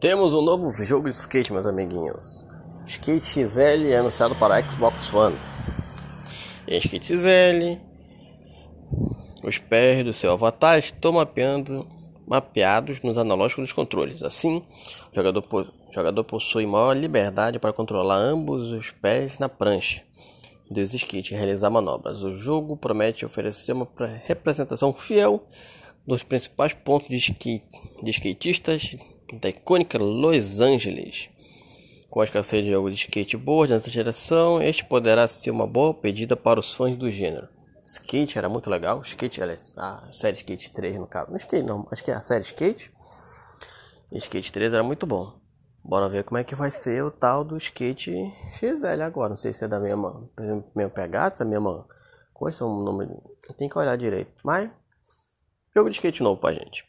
Temos um novo jogo de skate, meus amiguinhos. Skate XL é anunciado para Xbox One. Em Skate XL, os pés do seu avatar estão mapeando, mapeados nos analógicos dos controles. Assim, o jogador, o jogador possui maior liberdade para controlar ambos os pés na prancha dos skates e realizar manobras. O jogo promete oferecer uma representação fiel dos principais pontos de, skate, de skatistas da icônica Los Angeles. Com a escassez de jogo de skateboard nessa geração, este poderá ser uma boa pedida para os fãs do gênero. Skate era muito legal, Skate, aliás, a série Skate 3 no caso. Não Skate não, acho que é a série Skate. Skate 3 era muito bom. Bora ver como é que vai ser o tal do Skate XL agora. Não sei se é da mesma, mesma pegada, se é a mesma coisa, são nome. Tem que olhar direito. Mas, jogo de skate novo pra gente.